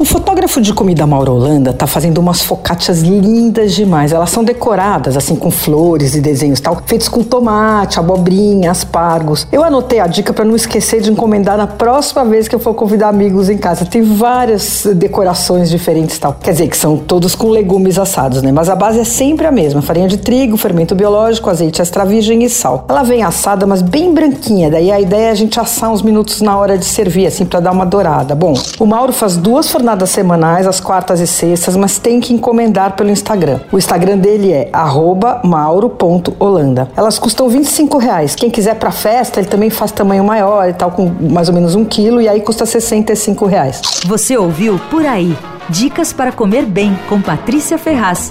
O fotógrafo de comida Mauro Holanda tá fazendo umas focaccias lindas demais. Elas são decoradas assim com flores e desenhos tal, feitos com tomate, abobrinha, aspargos. Eu anotei a dica para não esquecer de encomendar na próxima vez que eu for convidar amigos em casa. Tem várias decorações diferentes tal. Quer dizer que são todos com legumes assados, né? Mas a base é sempre a mesma: farinha de trigo, fermento biológico, azeite extra virgem e sal. Ela vem assada, mas bem branquinha. Daí a ideia é a gente assar uns minutos na hora de servir, assim, para dar uma dourada. Bom, o Mauro faz duas fornadas jornadas semanais, às quartas e sextas, mas tem que encomendar pelo Instagram. O Instagram dele é mauro.holanda. Elas custam 25 reais. Quem quiser para festa, ele também faz tamanho maior e tal, com mais ou menos um quilo, e aí custa 65 reais. Você ouviu Por Aí. Dicas para comer bem com Patrícia Ferraz.